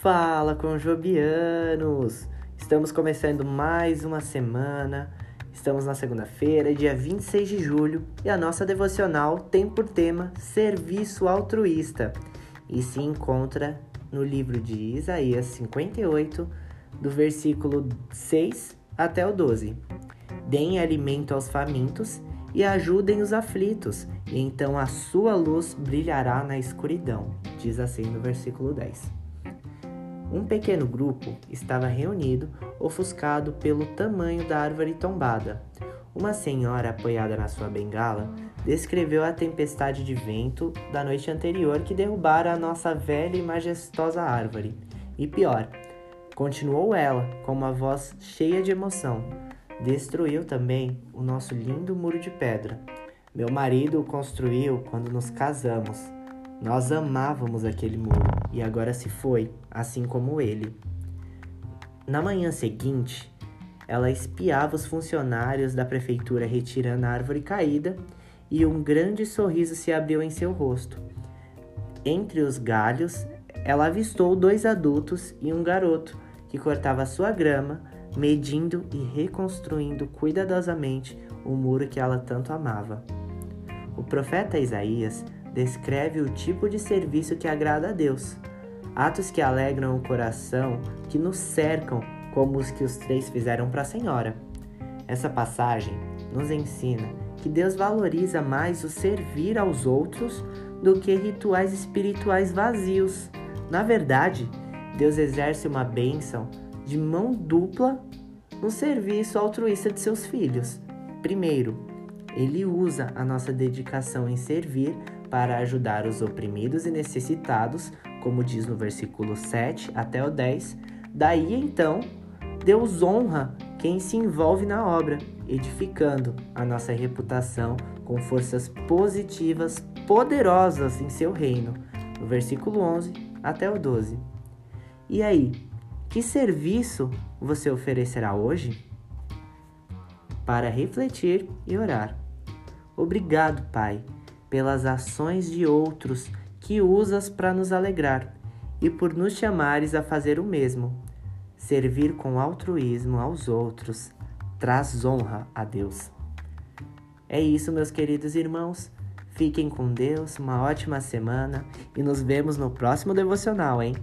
Fala Conjobianos! Estamos começando mais uma semana. Estamos na segunda-feira, dia 26 de julho, e a nossa devocional tem por tema Serviço Altruísta e se encontra no livro de Isaías 58, do versículo 6 até o 12. Deem alimento aos famintos e ajudem os aflitos, e então a sua luz brilhará na escuridão, diz assim no versículo 10. Um pequeno grupo estava reunido, ofuscado pelo tamanho da árvore tombada. Uma senhora apoiada na sua bengala descreveu a tempestade de vento da noite anterior que derrubara a nossa velha e majestosa árvore. E pior, continuou ela, com uma voz cheia de emoção destruiu também o nosso lindo muro de pedra. Meu marido o construiu quando nos casamos. Nós amávamos aquele muro e agora se foi, assim como ele. Na manhã seguinte, ela espiava os funcionários da prefeitura retirando a árvore caída e um grande sorriso se abriu em seu rosto. Entre os galhos, ela avistou dois adultos e um garoto que cortava sua grama medindo e reconstruindo cuidadosamente o muro que ela tanto amava. O profeta Isaías descreve o tipo de serviço que agrada a Deus, atos que alegram o coração, que nos cercam, como os que os três fizeram para a Senhora. Essa passagem nos ensina que Deus valoriza mais o servir aos outros do que rituais espirituais vazios. Na verdade, Deus exerce uma bênção de mão dupla no serviço altruísta de seus filhos. Primeiro, ele usa a nossa dedicação em servir para ajudar os oprimidos e necessitados, como diz no versículo 7 até o 10. Daí então, Deus honra quem se envolve na obra, edificando a nossa reputação com forças positivas poderosas em seu reino, no versículo 11 até o 12. E aí, que serviço você oferecerá hoje? Para refletir e orar. Obrigado, Pai, pelas ações de outros que usas para nos alegrar e por nos chamares a fazer o mesmo. Servir com altruísmo aos outros traz honra a Deus. É isso, meus queridos irmãos. Fiquem com Deus, uma ótima semana e nos vemos no próximo devocional, hein?